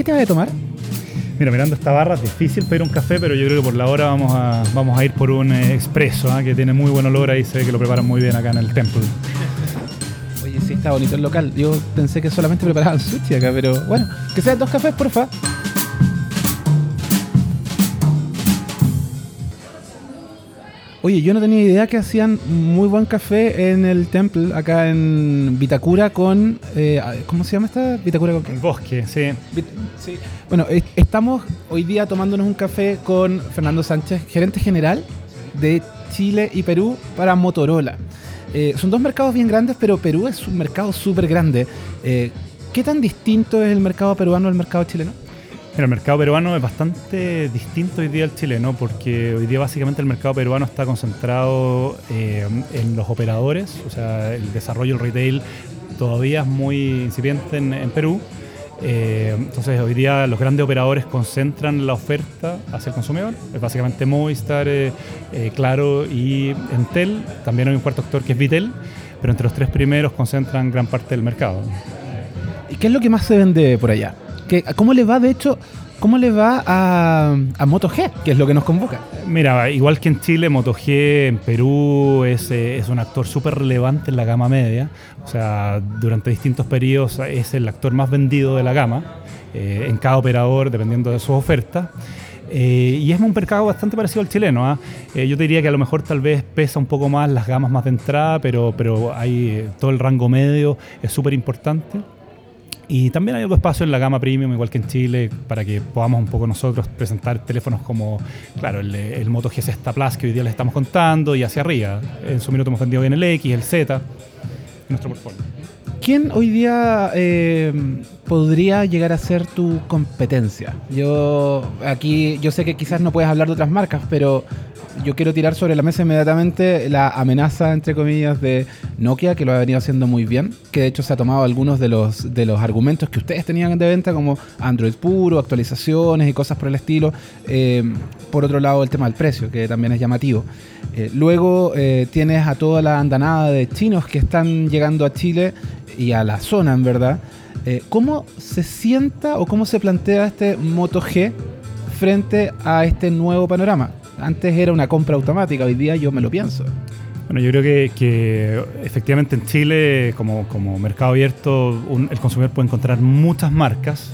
¿Qué te vas a tomar? Mira, mirando esta barra es difícil pedir un café, pero yo creo que por la hora vamos a, vamos a ir por un eh, expreso, ¿ah? que tiene muy buen olor ahí, se ve que lo preparan muy bien acá en el templo. Oye, sí, está bonito el local. Yo pensé que solamente preparaban sushi acá, pero bueno, que sean dos cafés, porfa. Oye, yo no tenía idea que hacían muy buen café en el Temple, acá en Vitacura con... eh, ¿Cómo se llama esta? Vitacura con... El bosque, sí. Vit- sí. Bueno, es- estamos hoy día tomándonos un café con Fernando Sánchez, gerente general de Chile y Perú para Motorola. Eh, son dos mercados bien grandes, pero Perú es un mercado súper grande. Eh, ¿Qué tan distinto es el mercado peruano al mercado chileno? El mercado peruano es bastante distinto hoy día al chileno, porque hoy día básicamente el mercado peruano está concentrado eh, en los operadores, o sea, el desarrollo del retail todavía es muy incipiente en, Perú. Eh, entonces hoy día los grandes operadores concentran la oferta hacia el consumidor, es básicamente Movistar, eh, Claro y Entel, también hay un cuarto actor que es Vitel, pero entre los tres primeros concentran gran parte del mercado. ¿Y qué es lo que más se vende por allá? ¿Qué- ¿Cómo le va, de hecho, cómo le va a, a Moto G, que es lo que nos convoca? Mira, igual que en Chile, Moto G en Perú es, eh, es un actor súper relevante en la gama media. O sea, durante distintos periodos es el actor más vendido de la gama eh, en cada operador, dependiendo de sus ofertas. Eh, y es un mercado bastante parecido al chileno. ¿ah? Yo te diría que a lo mejor tal vez pesa un poco más las gamas más de entrada, pero, pero hay todo el rango medio es súper importante. Y también hay de espacio en la gama premium, igual que en Chile, para que podamos un poco nosotros presentar teléfonos como, claro, el, Moto G6 Plus que hoy día les estamos contando y hacia arriba. En su minuto hemos vendido bien el X, el Z, nuestro portfolio. ¿Quién hoy día eh, podría llegar a ser tu competencia? Yo aquí, yo sé que quizás no puedes hablar de otras marcas, pero yo quiero tirar sobre la mesa inmediatamente la amenaza, entre comillas, de Nokia, que lo ha venido haciendo muy bien, que de hecho se ha tomado algunos de los, de los argumentos que ustedes tenían de venta, como Android puro, actualizaciones y cosas por el estilo. Eh, por otro lado, el tema del precio, que también es llamativo. Eh, luego tienes a toda la andanada de chinos que están llegando a Chile y a la zona, en verdad. Eh, ¿Cómo se sienta o cómo se plantea este Moto G frente a este nuevo panorama? Antes era una compra automática, hoy día yo me lo pienso. Bueno, yo creo que, que efectivamente en Chile, como, como mercado abierto, el consumidor puede encontrar muchas marcas.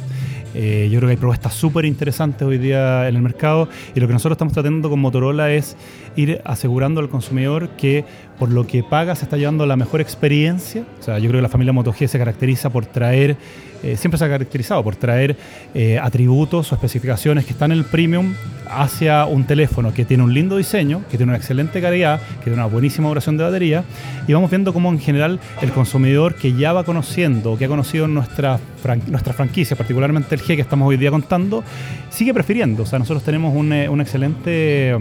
Eh, yo creo que hay propuestas súper interesantes hoy día en el mercado y lo que nosotros estamos tratando con Motorola es ir asegurando al consumidor que por lo que paga se está llevando la mejor experiencia. O sea, yo creo que la familia Moto G se caracteriza por traer, eh, siempre se ha caracterizado por traer eh, atributos o especificaciones que están en el premium hacia un teléfono que tiene un lindo diseño, que tiene una excelente calidad, que tiene una buenísima duración de batería y vamos viendo cómo en general el consumidor que ya va conociendo, que ha conocido nuestra, fran- nuestra franquicia, particularmente el G que estamos hoy día contando, sigue prefiriendo. O sea, nosotros tenemos un, eh, una excelente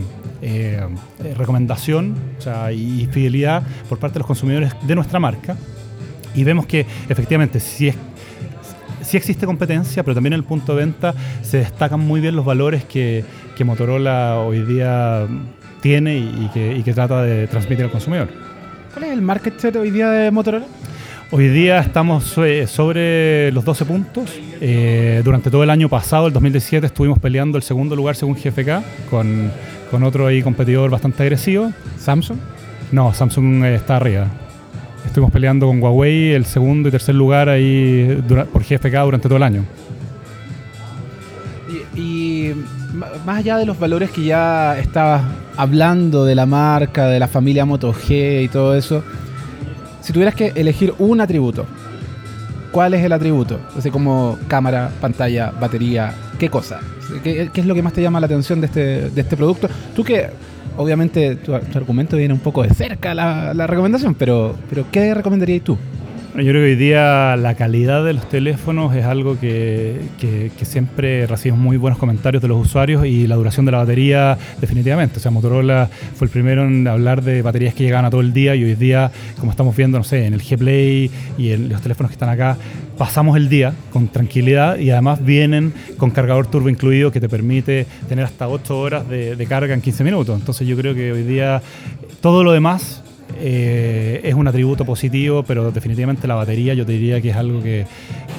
recomendación o sea, y fidelidad por parte de los consumidores de nuestra marca y vemos que efectivamente si es sí existe competencia, pero también en el punto de venta se destacan muy bien los valores que, que Motorola hoy día tiene y, y que, y que trata de transmitir al consumidor. ¿Cuál es el market share hoy día de Motorola? Hoy día estamos sobre los 12 puntos. Eh, durante todo el año pasado, el 2017, estuvimos peleando el segundo lugar según GFK con, con otro ahí competidor bastante agresivo. Samsung. No, Samsung eh, está arriba. Estuvimos peleando con Huawei el segundo y tercer lugar ahí por GFK durante todo el año. Y, más allá de los valores que ya estabas hablando de la marca, de la familia Moto G y todo eso, si tuvieras que elegir un atributo, ¿cuál es el atributo? Así como cámara, pantalla, batería, ¿qué cosa? ¿Qué, qué es lo que más te llama la atención de este, de este producto? Tú que, obviamente, tu, argumento viene un poco de cerca la, la recomendación, pero, pero ¿qué recomendarías tú? Yo creo que hoy día la calidad de los teléfonos es algo que, siempre recibimos muy buenos comentarios de los usuarios y la duración de la batería definitivamente. O sea, Motorola fue el primero en hablar de baterías que llegaban a todo el día y hoy día, como estamos viendo, no sé, en el G-Play y en los teléfonos que están acá, pasamos el día con tranquilidad y además vienen con cargador turbo incluido que te permite tener hasta 8 horas de carga en 15 minutos. Entonces yo creo que hoy día todo lo demás eh, es un atributo positivo, pero definitivamente la batería yo te diría que es algo que,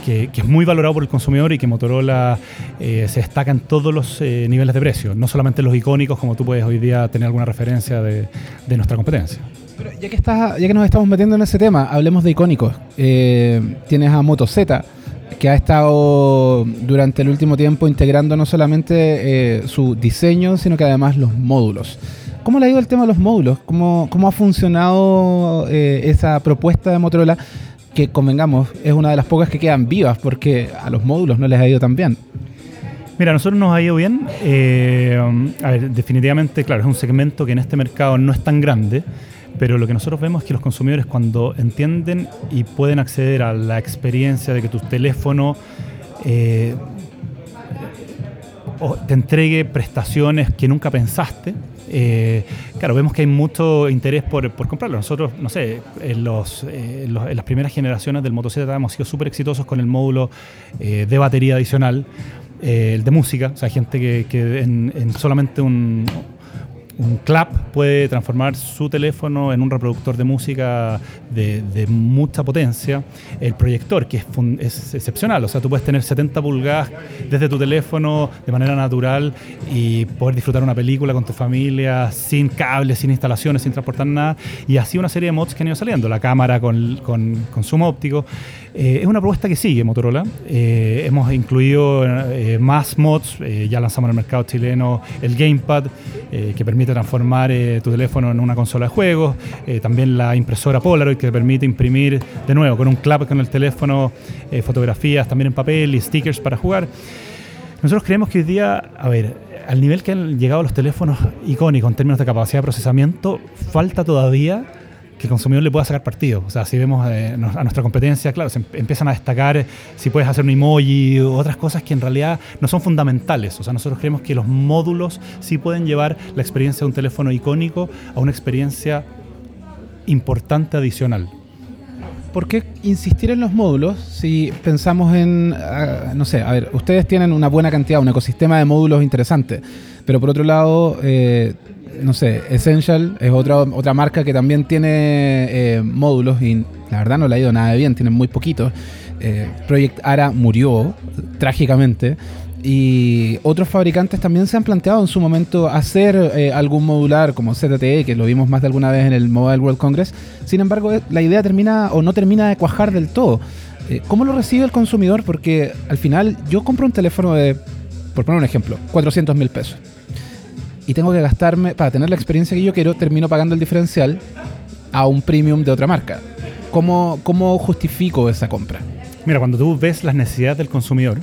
que, es muy valorado por el consumidor y que Motorola eh, se destaca en todos los eh, niveles de precio, no solamente los icónicos, como tú puedes hoy día tener alguna referencia de, nuestra competencia. Pero ya que, está, ya que nos estamos metiendo en ese tema, hablemos de icónicos. tienes a Moto Z, que ha estado durante el último tiempo integrando no solamente su diseño, sino que además los módulos. ¿Cómo le ha ido el tema de los módulos? ¿Cómo, cómo ha funcionado eh, esa propuesta de Motorola? Que convengamos, es una de las pocas que quedan vivas porque a los módulos no les ha ido tan bien. Mira, a nosotros nos ha ido bien. Eh, a ver, definitivamente, claro, es un segmento que en este mercado no es tan grande, pero lo que nosotros vemos es que los consumidores cuando entienden y pueden acceder a la experiencia de que tu teléfono eh, te entregue prestaciones que nunca pensaste, eh, claro, vemos que hay mucho interés por, comprarlo. Nosotros, no sé, en, los, en, las primeras generaciones del Moto Z hemos sido súper exitosos con el módulo eh, de batería adicional, eh, el de música. O sea, gente que, en solamente un, un clap puede transformar su teléfono en un reproductor de música de, mucha potencia. El proyector, que es, excepcional, o sea, tú puedes tener 70 pulgadas desde tu teléfono de manera natural y poder disfrutar una película con tu familia sin cables, sin instalaciones, sin transportar nada. Y así una serie de mods que han ido saliendo. La cámara con, con consumo óptico. Eh, es una propuesta que sigue Motorola. Eh, hemos incluido eh, más mods. ya lanzamos en el mercado chileno el Gamepad, que permite transformar tu teléfono en una consola de juegos. también la impresora Polaroid, que permite imprimir de nuevo con un clap con el teléfono fotografías también en papel y stickers para jugar. Nosotros creemos que hoy día, a ver, al nivel que han llegado los teléfonos icónicos en términos de capacidad de procesamiento, falta todavía que el consumidor le pueda sacar partido. O sea, si vemos eh, a nuestra competencia, claro, se em-, empiezan a destacar si puedes hacer un emoji u otras cosas que en realidad no son fundamentales. O sea, nosotros creemos que los módulos sí pueden llevar la experiencia de un teléfono icónico a una experiencia importante adicional. ¿Por qué insistir en los módulos si pensamos en, ah, no sé, a ver, ustedes tienen una buena cantidad, un ecosistema de módulos interesante, pero por otro lado, eh, no sé, Essential es otra, otra marca que también tiene eh, módulos y la verdad no le ha ido nada de bien, tienen muy poquitos. Eh, Project Ara murió trágicamente y otros fabricantes también se han planteado en su momento hacer eh, algún modular como ZTE, que lo vimos más de alguna vez en el Mobile World Congress. Sin embargo, la idea termina o no termina de cuajar del todo. ¿Cómo lo recibe el consumidor? Porque al final yo compro un teléfono de, por poner un ejemplo, 400 mil pesos y tengo que gastarme, para tener la experiencia que yo quiero, termino pagando el diferencial a un premium de otra marca. ¿Cómo, cómo justifico esa compra? Mira, cuando tú ves las necesidades del consumidor,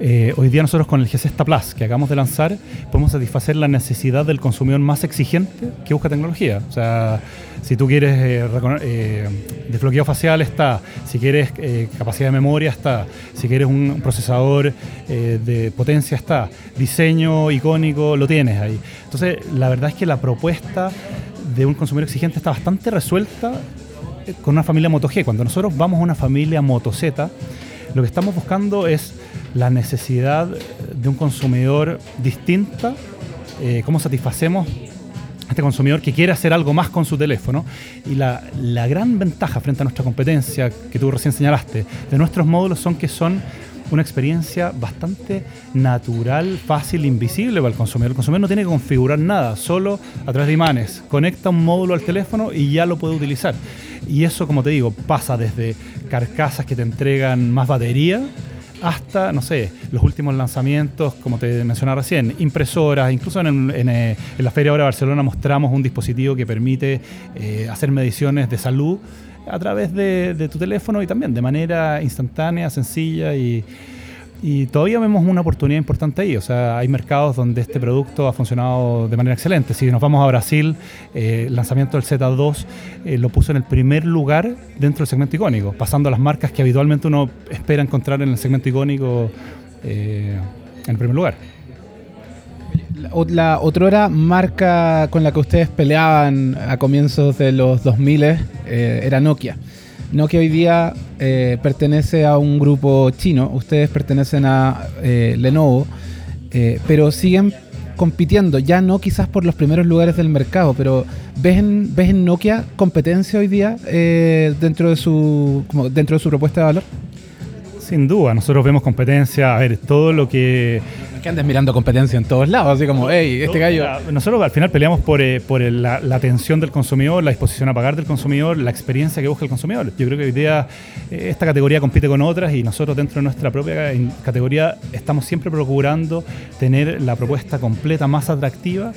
eh, hoy día nosotros con el G6 Plus que acabamos de lanzar podemos satisfacer la necesidad del consumidor más exigente que busca tecnología. O sea, si tú quieres eh, eh, desbloqueo facial está, si quieres capacidad de memoria está, si quieres un procesador de potencia está, diseño icónico lo tienes ahí. Entonces, la verdad es que la propuesta de un consumidor exigente está bastante resuelta con una familia Moto G. Cuando nosotros vamos a una familia Moto Z, lo que estamos buscando es la necesidad de un consumidor distinta, eh, cómo satisfacemos a este consumidor que quiere hacer algo más con su teléfono. Y la, la, gran ventaja frente a nuestra competencia, que tú recién señalaste, de nuestros módulos son que son una experiencia bastante natural, fácil, invisible para el consumidor. El consumidor no tiene que configurar nada, solo a través de imanes. Conecta un módulo al teléfono y ya lo puede utilizar. Y eso, como te digo, pasa desde carcasas que te entregan más batería, hasta, no sé, los últimos lanzamientos, como te mencionaba recién, impresoras, incluso en, eh, la Feria ahora de Barcelona mostramos un dispositivo que permite eh, hacer mediciones de salud a través de, tu teléfono y también de manera instantánea, sencilla y y todavía vemos una oportunidad importante ahí. O sea, hay mercados donde este producto ha funcionado de manera excelente. Si nos vamos a Brasil, eh, el lanzamiento del Z2 eh, lo puso en el primer lugar dentro del segmento icónico, pasando a las marcas que habitualmente uno espera encontrar en el segmento icónico eh, en primer lugar. La otra marca con la que ustedes peleaban a comienzos de los 2000 era Nokia. Nokia hoy día eh, pertenece a un grupo chino, ustedes pertenecen a eh, Lenovo, eh, pero siguen compitiendo, ya no quizás por los primeros lugares del mercado, pero ¿ves en, ves en Nokia competencia hoy día dentro, de su, dentro de su propuesta de valor? Sin duda, nosotros vemos competencia, a ver, todo lo que... que andes mirando competencia en todos lados, así como, hey, este gallo... Nosotros al final peleamos por, eh, por la, atención del consumidor, la disposición a pagar del consumidor, la experiencia que busca el consumidor. Yo creo que hoy día eh, esta categoría compite con otras y nosotros dentro de nuestra propia categoría estamos siempre procurando tener la propuesta completa más atractiva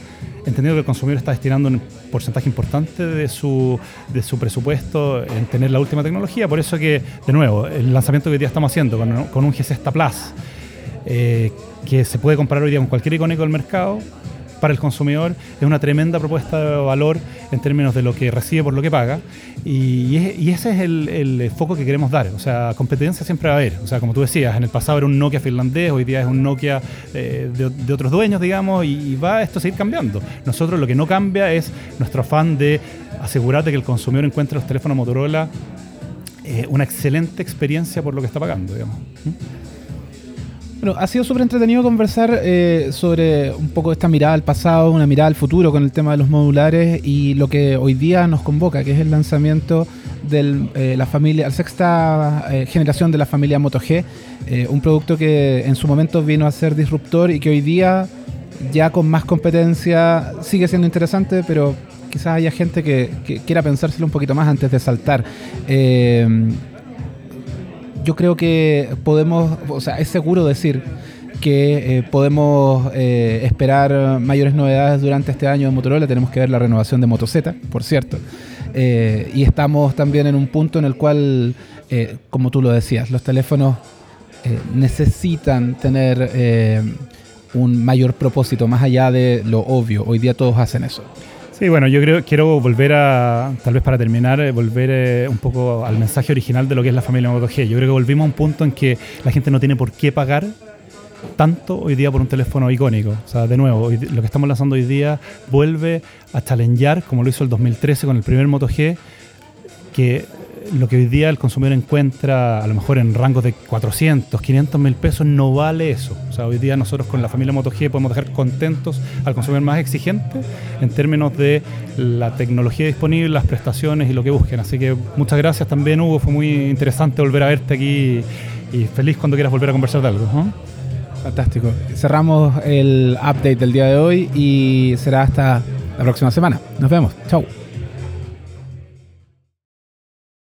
entendiendo que el consumidor está destinando un porcentaje importante de su, de su presupuesto en tener la última tecnología. Por eso que, de nuevo, el lanzamiento que hoy día estamos haciendo con, con un G6 Plus, eh, que se puede comprar hoy día con cualquier icónico del mercado, para el consumidor es una tremenda propuesta de valor en términos de lo que recibe por lo que paga y, ese es el, foco que queremos dar. O sea, competencia siempre va a haber. O sea, como tú decías, en el pasado era un Nokia finlandés, hoy día es un Nokia eh, de, otros dueños, digamos, y, va esto a seguir cambiando. Nosotros lo que no cambia es nuestro afán de asegurarte que el consumidor encuentre los teléfonos Motorola eh, una excelente experiencia por lo que está pagando, digamos. Bueno, ha sido súper entretenido conversar eh, sobre un poco esta mirada al pasado, una mirada al futuro con el tema de los modulares y lo que hoy día nos convoca, que es el lanzamiento de eh, la familia, la sexta eh, generación de la familia Moto G, un producto que en su momento vino a ser disruptor y que hoy día ya con más competencia sigue siendo interesante, pero quizás haya gente que, que quiera pensárselo un poquito más antes de saltar yo creo que podemos, o sea, es seguro decir que eh, podemos eh, esperar mayores novedades durante este año de Motorola. Tenemos que ver la renovación de Moto Z, por cierto. Eh, y estamos también en un punto en el cual, como tú lo decías, los teléfonos necesitan tener un mayor propósito, más allá de lo obvio. Hoy día todos hacen eso. Sí, bueno, yo creo quiero volver a, tal vez para terminar, eh, volver eh, un poco al mensaje original de lo que es la familia Moto G. Yo creo que volvimos a un punto en que la gente no tiene por qué pagar tanto hoy día por un teléfono icónico. O sea, de nuevo, lo que estamos lanzando hoy día vuelve a challengear, como lo hizo el 2013 con el primer Moto G, que lo que hoy día el consumidor encuentra a lo mejor en rangos de 400, 500 mil pesos, no vale eso. O sea, hoy día nosotros con la familia MotoG podemos dejar contentos al consumidor más exigente en términos de la tecnología disponible, las prestaciones y lo que busquen. Así que muchas gracias también, Hugo. Fue muy interesante volver a verte aquí y feliz cuando quieras volver a conversar de algo. Fantástico. Cerramos el update del día de hoy y será hasta la próxima semana. Nos vemos. Chau.